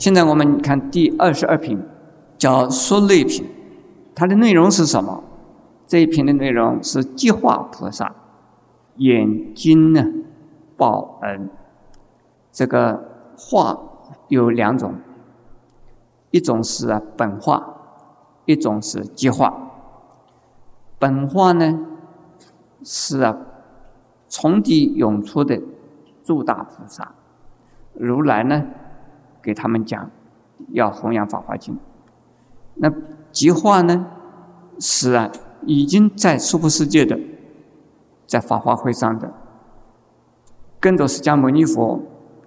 现在我们看第二十二品，叫说类品，它的内容是什么？这一品的内容是积化菩萨眼睛呢报恩。这个化有两种，一种是啊本化，一种是积化。本化呢是啊从地涌出的诸大菩萨，如来呢给他们讲要弘扬法华经。那极化呢是啊已经在娑婆世界的，在法华会上的，跟着释迦牟尼佛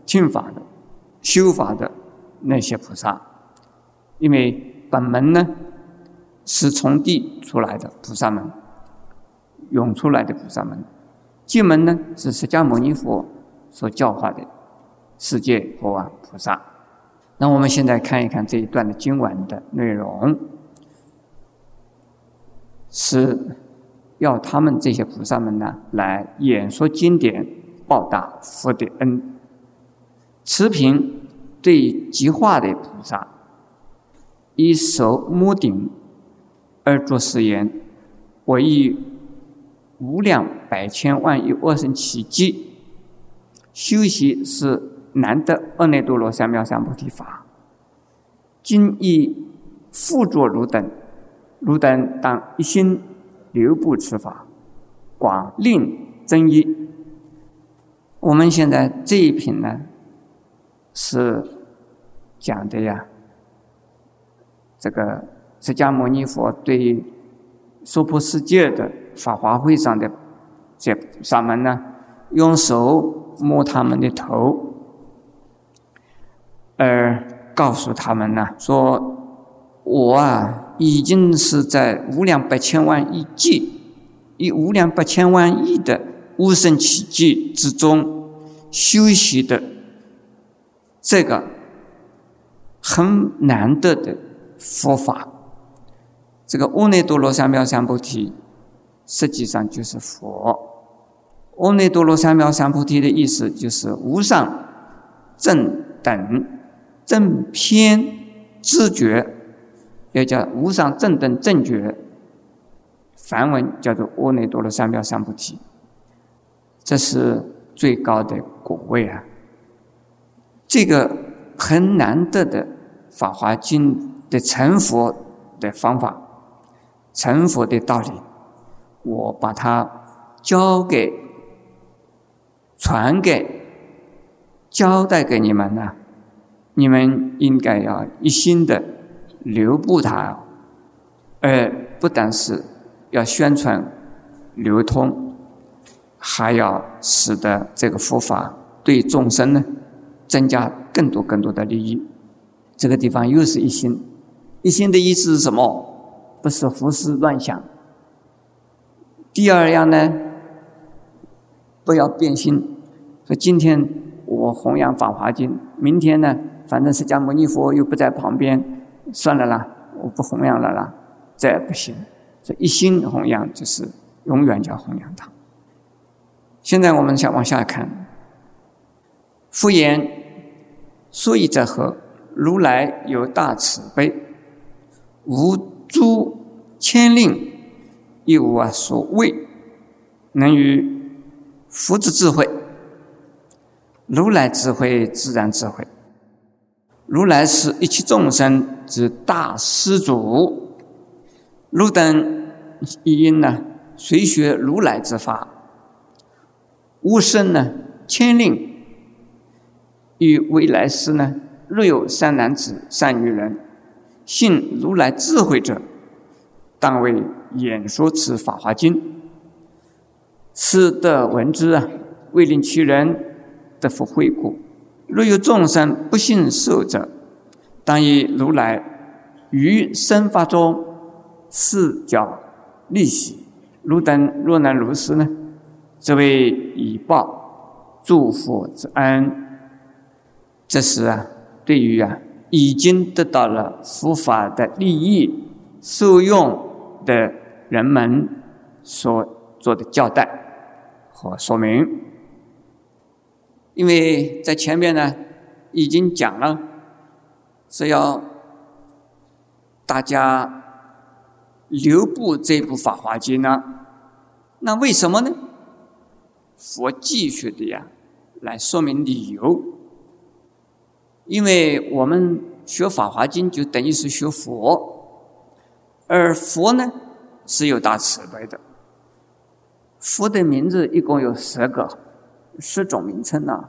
听法的、修法的那些菩萨，因为本门呢。是从地出来的菩萨们，涌出来的菩萨们，进门呢是释迦牟尼佛所教化的世界佛啊菩萨。那我们现在看一看这一段的经文的内容，是要他们这些菩萨们呢来演说经典，报答佛的恩。持平对极化的菩萨，一手摸顶。而作誓言：我以无量百千万亿恶生奇迹修习是难得阿耨多罗三藐三菩提法。今亦复作汝等，汝等当一心留步此法，广令增益。我们现在这一品呢，是讲的呀，这个。释迦牟尼佛对娑婆世界的法华会上的这萨们呢，用手摸他们的头，而告诉他们呢，说我啊，已经是在无量百千万亿计，以无量百千万亿的无生奇迹之中修习的这个很难得的佛法。这个阿耨多罗三藐三菩提，实际上就是佛。阿耨多罗三藐三菩提的意思就是无上正等正偏知觉，也叫无上正等正觉。梵文叫做阿耨多罗三藐三菩提，这是最高的果位啊！这个很难得的《法华经》的成佛的方法。成佛的道理，我把它交给、传给、交代给你们呢。你们应该要一心的留步它，而不但是要宣传、流通，还要使得这个佛法对众生呢增加更多更多的利益。这个地方又是一心，一心的意思是什么？不是胡思乱想。第二样呢，不要变心。说今天我弘扬《法华经》，明天呢，反正释迦牟尼佛又不在旁边，算了啦，我不弘扬了啦，这也不行。这一心弘扬就是永远叫弘扬他。现在我们想往下看，复言：所以者何？如来有大慈悲，无。诸千令亦无啊所谓，能于佛之智慧，如来智慧自然智慧。如来是一切众生之大施主，汝等亦应呢随学如来之法。吾生呢千令，与未来世呢，若有善男子、善女人。信如来智慧者，当为演说此法华经，此得闻之啊，为令其人得福慧故。若有众生不信受者，当以如来于生法中赐教利息。汝等若能如是呢，则为以报诸佛之恩。这是啊，对于啊。已经得到了佛法的利益、受用的人们所做的交代和说明。因为在前面呢已经讲了，是要大家留步这部《法华经》呢？那为什么呢？佛继续的呀，来说明理由。因为我们学《法华经》就等于是学佛，而佛呢是有大慈悲的。佛的名字一共有十个，十种名称呢。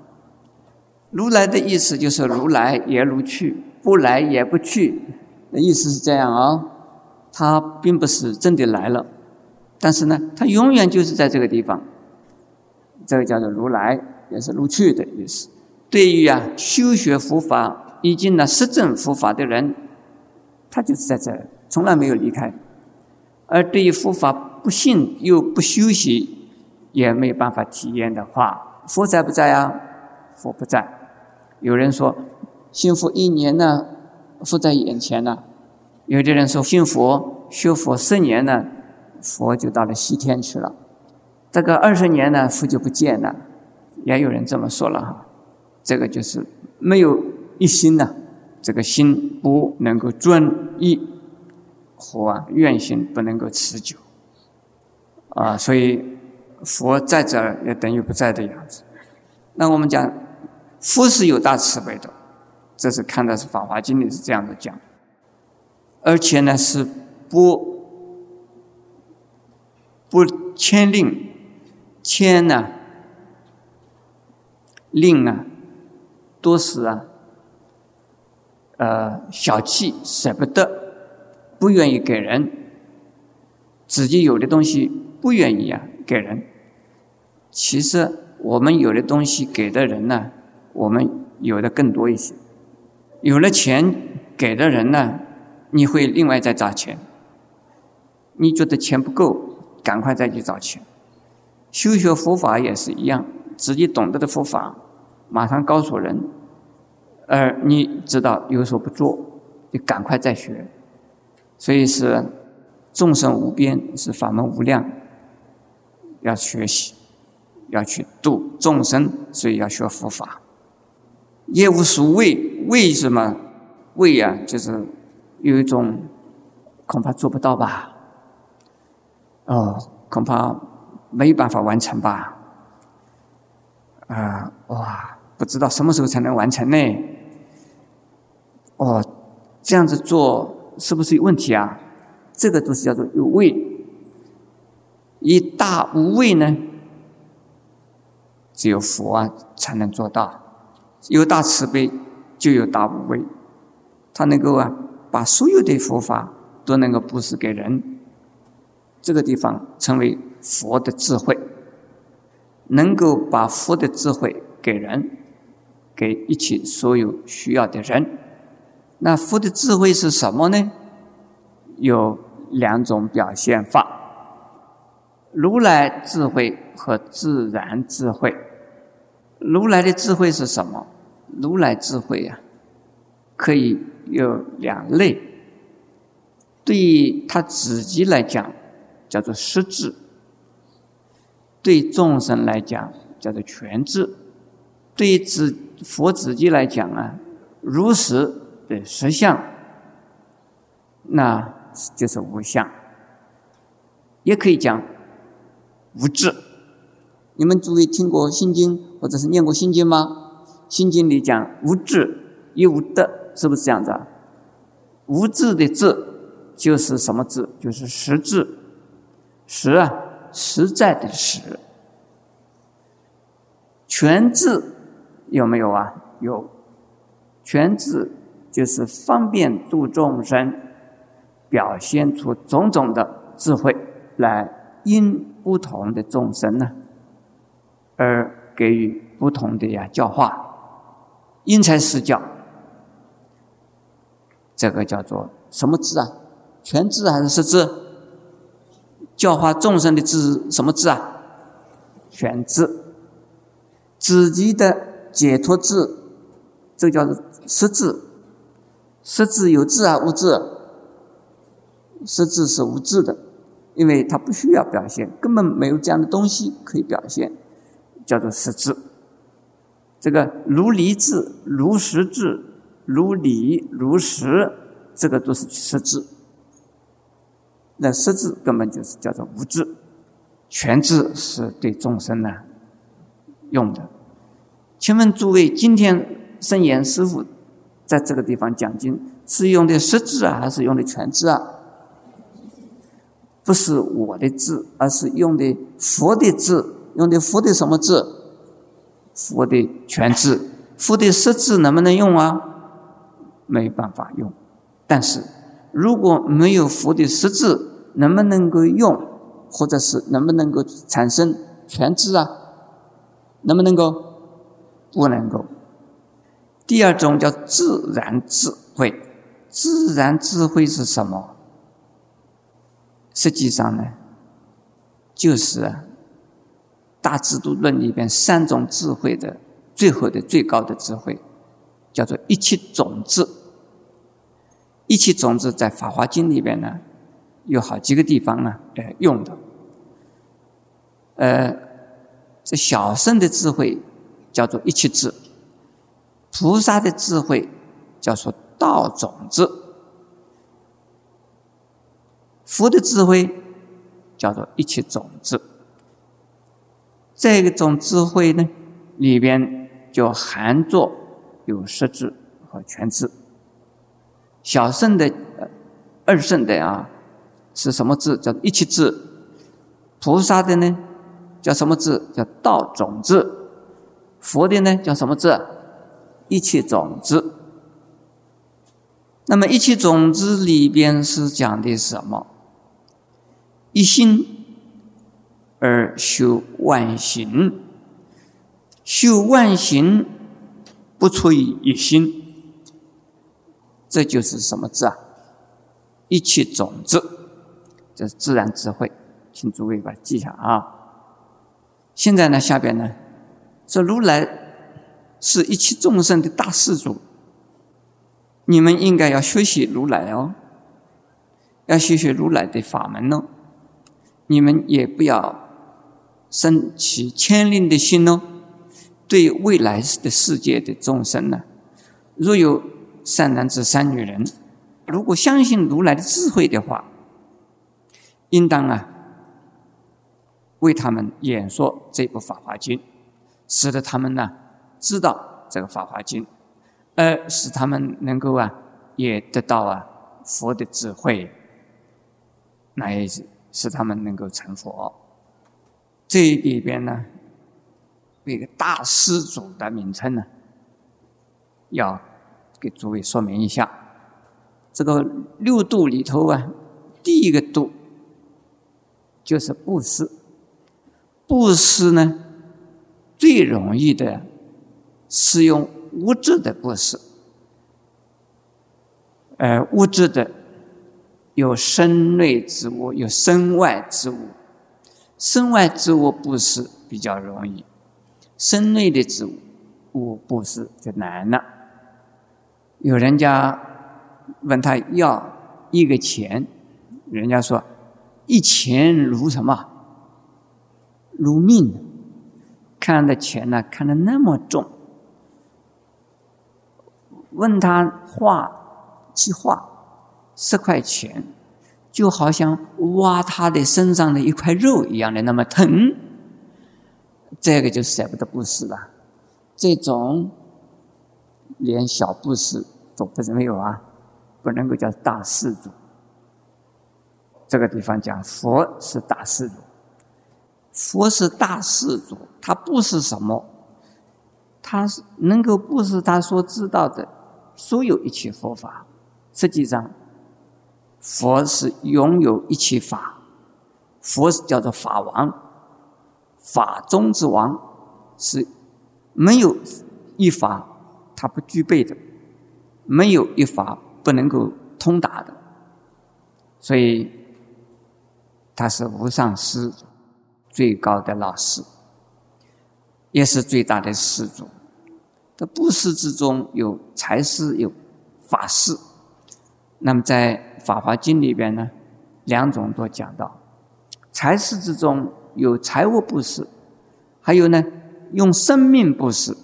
如来的意思就是如来也如去，不来也不去，的意思是这样啊。他并不是真的来了，但是呢，他永远就是在这个地方。这个叫做如来，也是如去的意思。对于啊修学佛法、已经呢实证佛法的人，他就是在这儿，从来没有离开。而对于佛法不信又不修习，也没有办法体验的话，佛在不在啊？佛不在。有人说信佛一年呢，佛在眼前呢；有的人说信佛修佛十年呢，佛就到了西天去了。这个二十年呢，佛就不见了。也有人这么说了哈。这个就是没有一心呐，这个心不能够专一，和啊愿心不能够持久，啊，所以佛在这儿也等于不在的样子。那我们讲佛是有大慈悲的，这是看的是《法华经》里是这样的讲，而且呢是不不牵令，牵呢令啊。多是啊，呃，小气，舍不得，不愿意给人，自己有的东西不愿意啊给人。其实我们有的东西给的人呢，我们有的更多一些。有了钱给的人呢，你会另外再找钱。你觉得钱不够，赶快再去找钱。修学佛法也是一样，自己懂得的佛法。马上告诉人，而你知道有所不做，你赶快再学。所以是众生无边，是法门无量，要学习，要去度众生，所以要学佛法。业无所谓，为什么？为呀，就是有一种恐怕做不到吧？哦，恐怕没办法完成吧？啊，哇！不知道什么时候才能完成呢？哦，这样子做是不是有问题啊？这个都是叫做有畏。以大无畏呢，只有佛啊才能做到。有大慈悲，就有大无畏。他能够啊，把所有的佛法都能够布施给人。这个地方称为佛的智慧，能够把佛的智慧给人。给一切所有需要的人，那佛的智慧是什么呢？有两种表现法：如来智慧和自然智慧。如来的智慧是什么？如来智慧呀，可以有两类。对于他自己来讲，叫做实智；对众生来讲，叫做全智。对于自佛自己来讲啊，如实的实相，那就是无相，也可以讲无智。你们诸位听过《心经》或者是念过《心经》吗？《心经》里讲无智亦无得，是不是这样子啊？无智的智就是什么智？就是实智，实啊，实在的实，全智。有没有啊？有，全智就是方便度众生，表现出种种的智慧来，因不同的众生呢，而给予不同的呀教化，因材施教。这个叫做什么智啊？全智还是实智？教化众生的智什么智啊？全智，自己的。解脱智，这叫做实智。实智有智啊，无智。实智是无智的，因为它不需要表现，根本没有这样的东西可以表现，叫做实质。这个如离智、如实智、如理如实，这个都是实质。那实质根本就是叫做无智，全智是对众生呢用的。请问诸位，今天圣严师傅在这个地方讲经，是用的实质啊，还是用的全智啊？不是我的字，而是用的佛的字，用的佛的什么字？佛的全字，佛的实字能不能用啊？没办法用。但是如果没有佛的实字，能不能够用？或者是能不能够产生全字啊？能不能够？不能够。第二种叫自然智慧，自然智慧是什么？实际上呢，就是《大智度论》里边三种智慧的最后的最高的智慧，叫做一切种子。一切种子在《法华经》里边呢，有好几个地方呢，呃，用的。呃，这小圣的智慧叫做一切智，菩萨的智慧叫做道种子。佛的智慧叫做一切种子，这种智慧呢，里边就含着有实质和全智。小圣的、二圣的啊，是什么智？叫一切智。菩萨的呢，叫什么智？叫道种子。佛的呢，叫什么智？一切种子。那么一切种子里边是讲的什么？一心而修万行，修万行不出于一心，这就是什么字啊？一切种子，这是自然智慧，请诸位把它记下啊。现在呢，下边呢，说如来是一切众生的大施主，你们应该要学习如来哦，要学学如来的法门哦。你们也不要生起牵连的心哦。对未来的世界的众生呢，若有善男子、善女人，如果相信如来的智慧的话，应当啊，为他们演说这部《法华经》，使得他们呢知道这个《法华经》，而使他们能够啊也得到啊佛的智慧，那也是。使他们能够成佛。这里边呢，一个大施主的名称呢，要给诸位说明一下。这个六度里头啊，第一个度就是布施。布施呢，最容易的是用物质的布施，呃，物质的。有身内之物，有身外之物。身外之物布施比较容易，身内的之物布施就难了。有人家问他要一个钱，人家说一钱如什么？如命。看的钱呢，看得那么重。问他画去画。十块钱，就好像挖他的身上的一块肉一样的那么疼，这个就舍不得布施了。这种连小布施都不是没有啊，不能够叫大施主。这个地方讲佛是大施主，佛是大施主，他不是什么，他是能够布施他所知道的所有一切佛法，实际上。佛是拥有一切法，佛是叫做法王，法中之王，是没有一法他不具备的，没有一法不能够通达的，所以他是无上师，最高的老师，也是最大的师主。的布施之中有财施，有法施。那么在《法华经》里边呢，两种都讲到，财施之中有财物布施，还有呢用生命布施。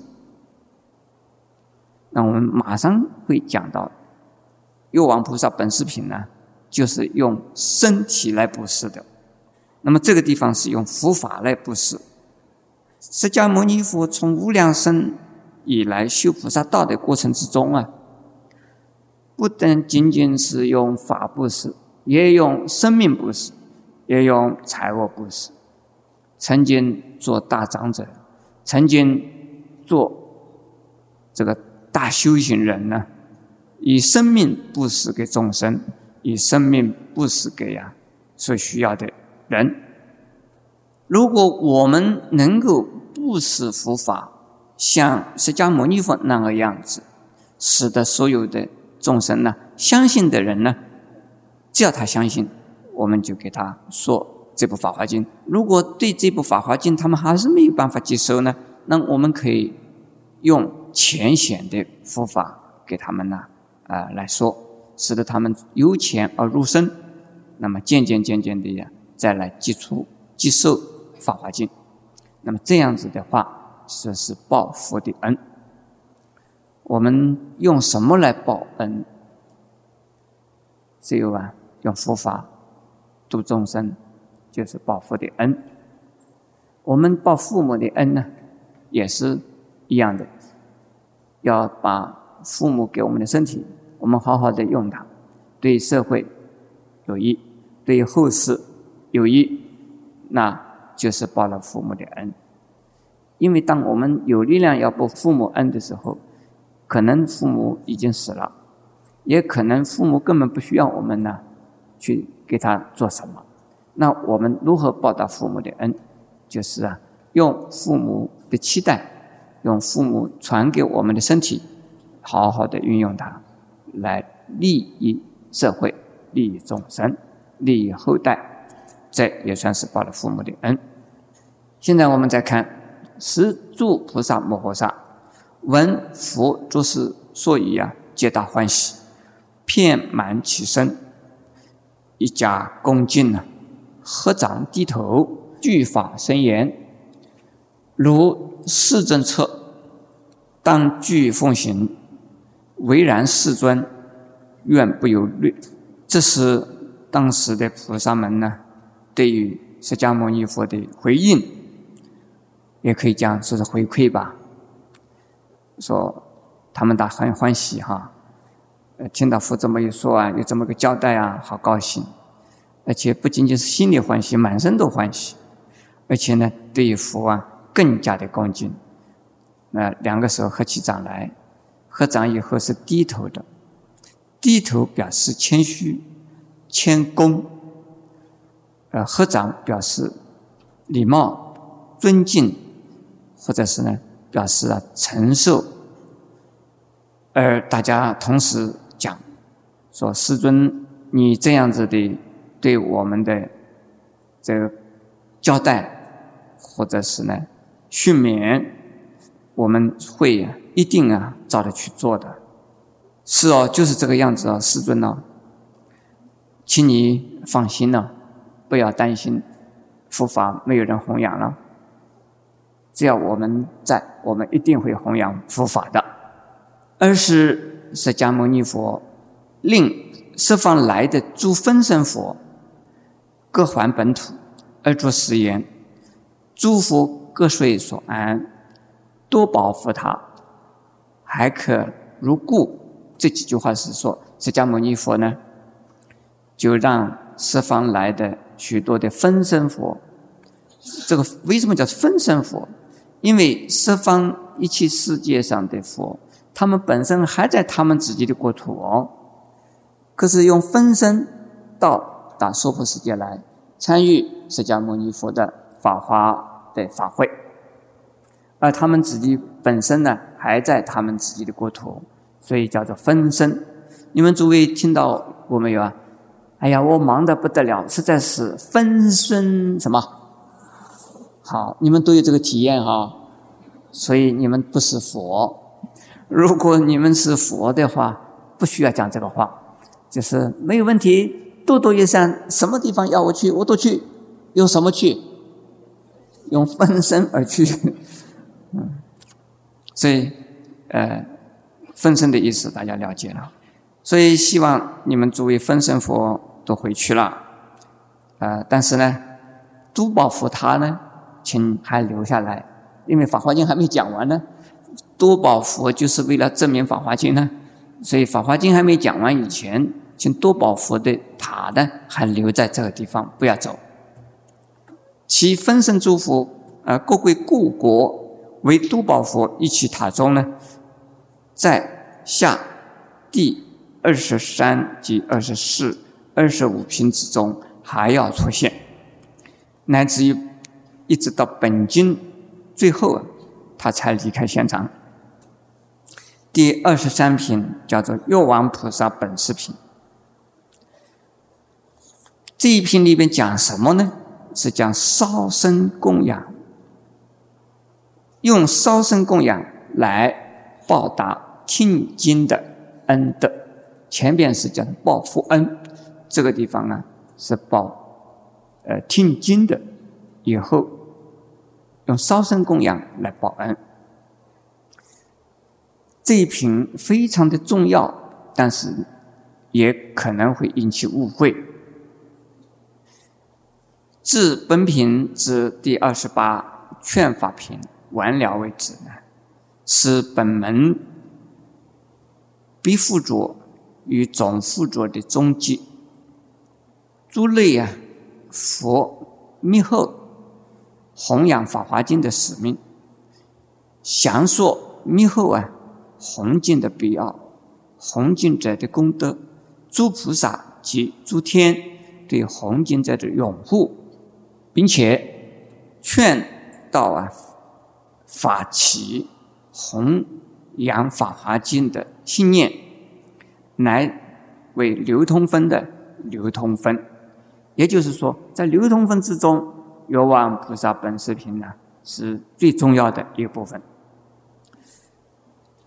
那我们马上会讲到，药王菩萨本视频呢，就是用身体来布施的。那么这个地方是用佛法来布施。释迦牟尼佛从无量生以来修菩萨道的过程之中啊，不但仅仅是用法布施，也用生命布施，也用财物布施。曾经做大长者，曾经做这个大修行人呢，以生命布施给众生，以生命布施给呀所需要的人。如果我们能够布施佛法，像释迦牟尼佛那个样子，使得所有的众生呢，相信的人呢，只要他相信，我们就给他说这部《法华经》。如果对这部《法华经》他们还是没有办法接受呢，那我们可以用浅显的佛法给他们呢，啊来说，使得他们由浅而入深，那么渐渐渐渐的呀，再来接触接受。《法华经》，那么这样子的话，这是报佛的恩。我们用什么来报恩？只有啊，用佛法度众生，就是报佛的恩。我们报父母的恩呢，也是一样的，要把父母给我们的身体，我们好好的用它，对社会有益，对后世有益，那。就是报了父母的恩，因为当我们有力量要报父母恩的时候，可能父母已经死了，也可能父母根本不需要我们呢，去给他做什么。那我们如何报答父母的恩？就是啊，用父母的期待，用父母传给我们的身体，好好的运用它，来利益社会、利益众生、利益后代，这也算是报了父母的恩。现在我们再看十住菩萨摩诃萨，闻佛诸事所以啊，皆大欢喜，遍满其身，一家恭敬呢，合掌低头，具法身言，如世正策，当具奉行，唯然世尊，愿不有虑。这是当时的菩萨们呢，对于释迦牟尼佛的回应。也可以讲说是回馈吧，说他们都很欢喜哈，呃，听到佛这么一说啊，有这么个交代啊，好高兴，而且不仅仅是心里欢喜，满身都欢喜，而且呢，对佛啊更加的恭敬。那两个手合起掌来，合掌以后是低头的，低头表示谦虚、谦恭，呃，合掌表示礼貌、尊敬。或者是呢，表示啊承受，而大家同时讲说：“师尊，你这样子的对我们的这个交代，或者是呢训勉，我们会一定啊照着去做的。”是哦，就是这个样子哦，师尊呢，请你放心了，不要担心，佛法没有人弘扬了。只要我们在，我们一定会弘扬佛法的。二是释迦牟尼佛令十方来的诸分身佛各还本土而作誓言：诸佛各随所安，多保护他，还可如故。这几句话是说，释迦牟尼佛呢，就让十方来的许多的分身佛，这个为什么叫分身佛？因为十方一切世界上的佛，他们本身还在他们自己的国土，可是用分身到大娑婆世界来参与释迦牟尼佛的法华的法会，而他们自己本身呢还在他们自己的国土，所以叫做分身。你们诸位听到过没有啊？哎呀，我忙得不得了，实在是分身什么？好，你们都有这个体验哈，所以你们不是佛。如果你们是佛的话，不需要讲这个话，就是没有问题，多多益善，什么地方要我去，我都去。用什么去？用分身而去。嗯，所以，呃，分身的意思大家了解了，所以希望你们诸位分身佛都回去了，呃，但是呢，珠宝佛他呢，请还留下来，因为《法华经》还没讲完呢。多宝佛就是为了证明《法华经》呢，所以《法华经》还没讲完以前，请多宝佛的塔呢还留在这个地方，不要走。其分身诸佛，呃，各归故国，为多宝佛一起塔中呢。在下第二十三及二十四、二十五品之中还要出现，乃至于一直到本经最后，他才离开现场。第二十三品叫做药王菩萨本事品，这一品里边讲什么呢？是讲烧身供养，用烧身供养来报答。听经的恩德，前边是讲报父恩，这个地方呢是报呃听经的，以后用烧身供养来报恩。这一品非常的重要，但是也可能会引起误会。自本品至第二十八劝法品完了为止呢，是本门。必附着与总附着的终极，诸类啊，佛密后弘扬《法华经》的使命，详说密后啊弘经的必要，弘经者的功德，诸菩萨及诸天对弘经者的拥护，并且劝导啊法起弘。扬《法华经》的信念，来为流通分的流通分，也就是说，在流通分之中，有望菩萨本视频呢是最重要的一个部分。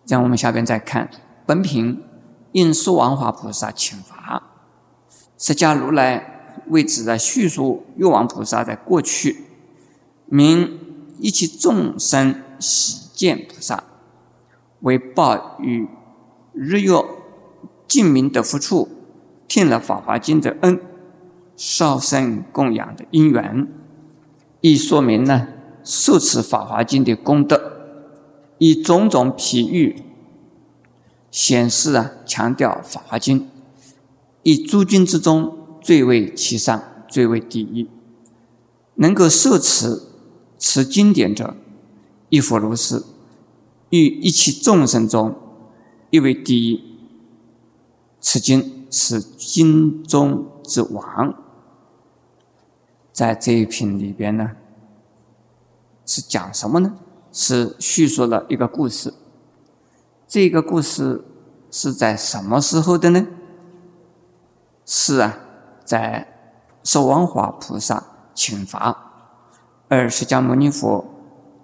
这样，我们下边再看本品应说王华菩萨请法，释迦如来为此的叙述，药王菩萨在过去，名一切众生喜见菩萨。为报与日月净明的福处，听了《法华经》的恩，烧身供养的因缘，亦说明呢受持《法华经》的功德，以种种譬喻显示啊，强调《法华经》以诸经之中最为其上，最为第一，能够受持此经典者，亦复如是。于一切众生中，亦为第一。此经是经中之王。在这一品里边呢，是讲什么呢？是叙述了一个故事。这个故事是在什么时候的呢？是啊，在寿王华菩萨请法，而释迦牟尼佛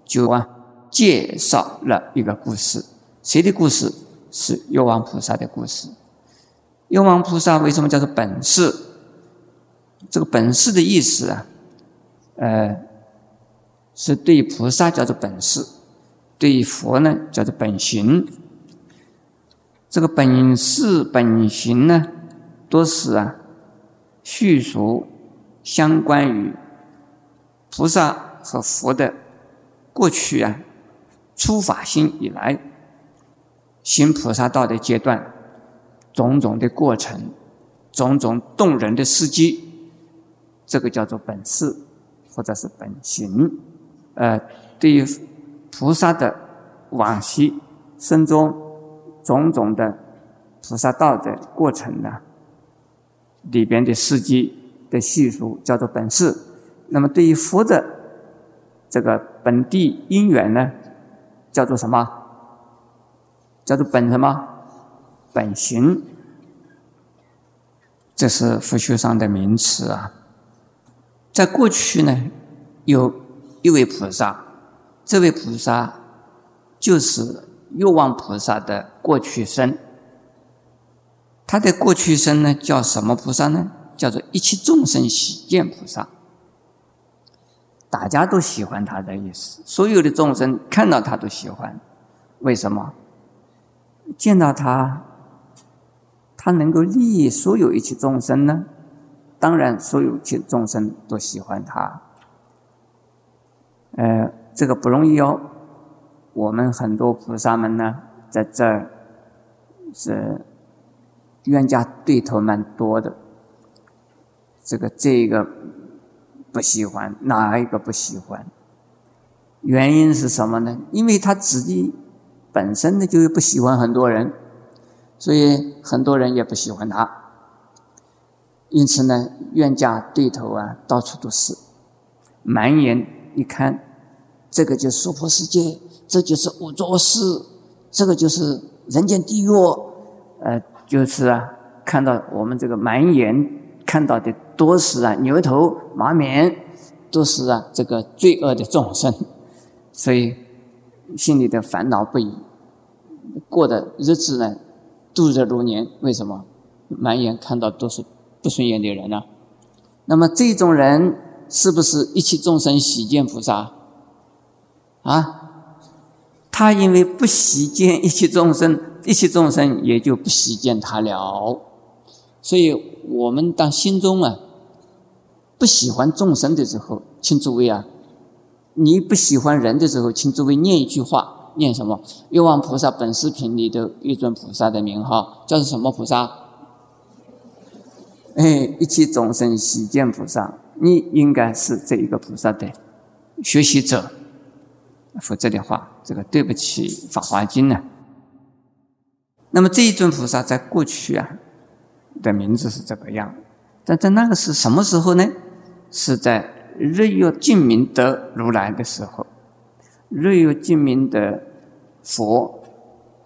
就啊。介绍了一个故事，谁的故事？是药王菩萨的故事。药王菩萨为什么叫做本事？这个本事的意思啊，呃，是对菩萨叫做本事，对佛呢叫做本行。这个本事、本行呢，都是啊，叙述相关于菩萨和佛的过去啊。出法心以来，行菩萨道的阶段，种种的过程，种种动人的事迹，这个叫做本事，或者是本行。呃，对于菩萨的往昔生中种种的菩萨道的过程呢，里边的事迹的叙述叫做本事。那么对于佛的这个本地因缘呢？叫做什么？叫做本什么？本行。这是佛学上的名词啊。在过去呢，有一位菩萨，这位菩萨就是欲望菩萨的过去生。他的过去生呢，叫什么菩萨呢？叫做一切众生喜见菩萨。大家都喜欢他的意思，所有的众生看到他都喜欢，为什么？见到他，他能够利益所有一切众生呢？当然，所有一切众生都喜欢他。呃，这个不容易哦。我们很多菩萨们呢，在这儿是冤家对头蛮多的。这个这个不喜欢，哪一个不喜欢？原因是什么呢？因为他自己本身呢就不喜欢很多人，所以很多人也不喜欢他。因此呢，冤家对头啊，到处都是。满眼一看，这个就是娑婆世界，这就是五浊世，这个就是人间地狱。呃，就是啊，看到我们这个满眼看到的都是啊牛头马面，都是啊这个罪恶的众生。所以心里的烦恼不已，过的日子呢度日如年。为什么？满眼看到都是不顺眼的人呢？那么这种人是不是一切众生喜见菩萨？啊，他因为不喜见一切众生，一切众生也就不喜见他了。所以我们当心中啊不喜欢众生的时候，请诸位啊。你不喜欢人的时候，请诸位念一句话，念什么？欲望菩萨本视频里的一尊菩萨的名号叫做什么菩萨？哎，一切众生喜见菩萨，你应该是这一个菩萨的学习者，否则的话，这个对不起《法华经》呢。那么这一尊菩萨在过去啊的名字是这个样，但在那个是什么时候呢？是在。日月净明的如来的时候，日月净明的佛，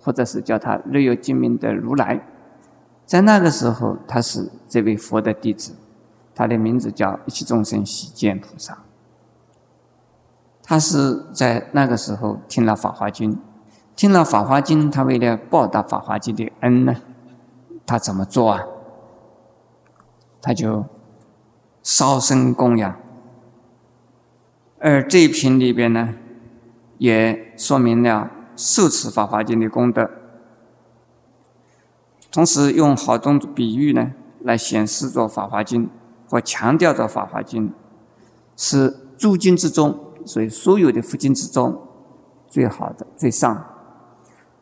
或者是叫他日月净明的如来，在那个时候他是这位佛的弟子，他的名字叫一切众生喜见菩萨。他是在那个时候听了《法华经》，听了《法华经》，他为了报答《法华经》的恩呢，他怎么做啊？他就烧身供养。而这一品里边呢，也说明了受持《法华经》的功德，同时用好多种比喻呢，来显示着《法华经》或强调着《法华经》是诸经之中，所以所有的佛经之中最好的、最上。《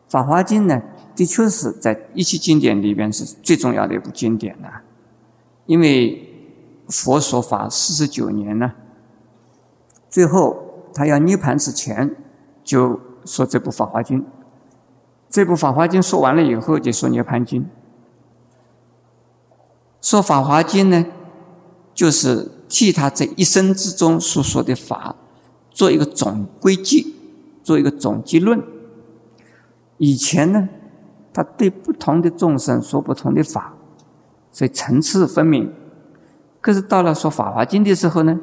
法华经》呢，的确是在一切经典里边是最重要的一部经典呢，因为佛说法四十九年呢。最后，他要涅盘之前，就说这部《法华经》。这部《法华经》说完了以后，就说《涅盘经》。说《法华经》呢，就是替他这一生之中所说的法，做一个总归记，做一个总结论。以前呢，他对不同的众生说不同的法，所以层次分明。可是到了说《法华经》的时候呢？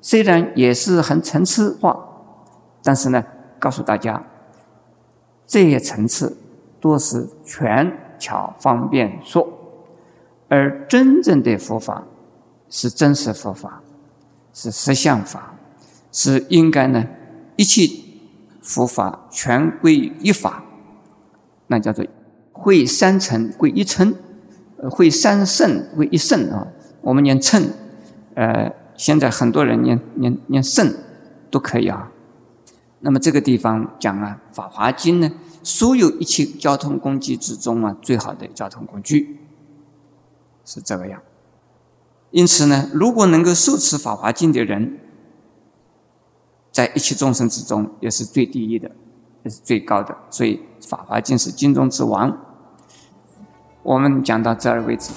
虽然也是很层次化，但是呢，告诉大家，这些层次都是权巧方便说，而真正的佛法是真实佛法，是实相法，是应该呢一切佛法全归一法，那叫做会三层归一称，会三圣归一圣啊。我们念称，呃。现在很多人念念念圣都可以啊。那么这个地方讲啊，《法华经》呢，所有一切交通工具之中啊，最好的交通工具是这个样。因此呢，如果能够受持《法华经》的人，在一切众生之中也是最第一的，也是最高的。所以，《法华经》是经中之王。我们讲到这儿为止。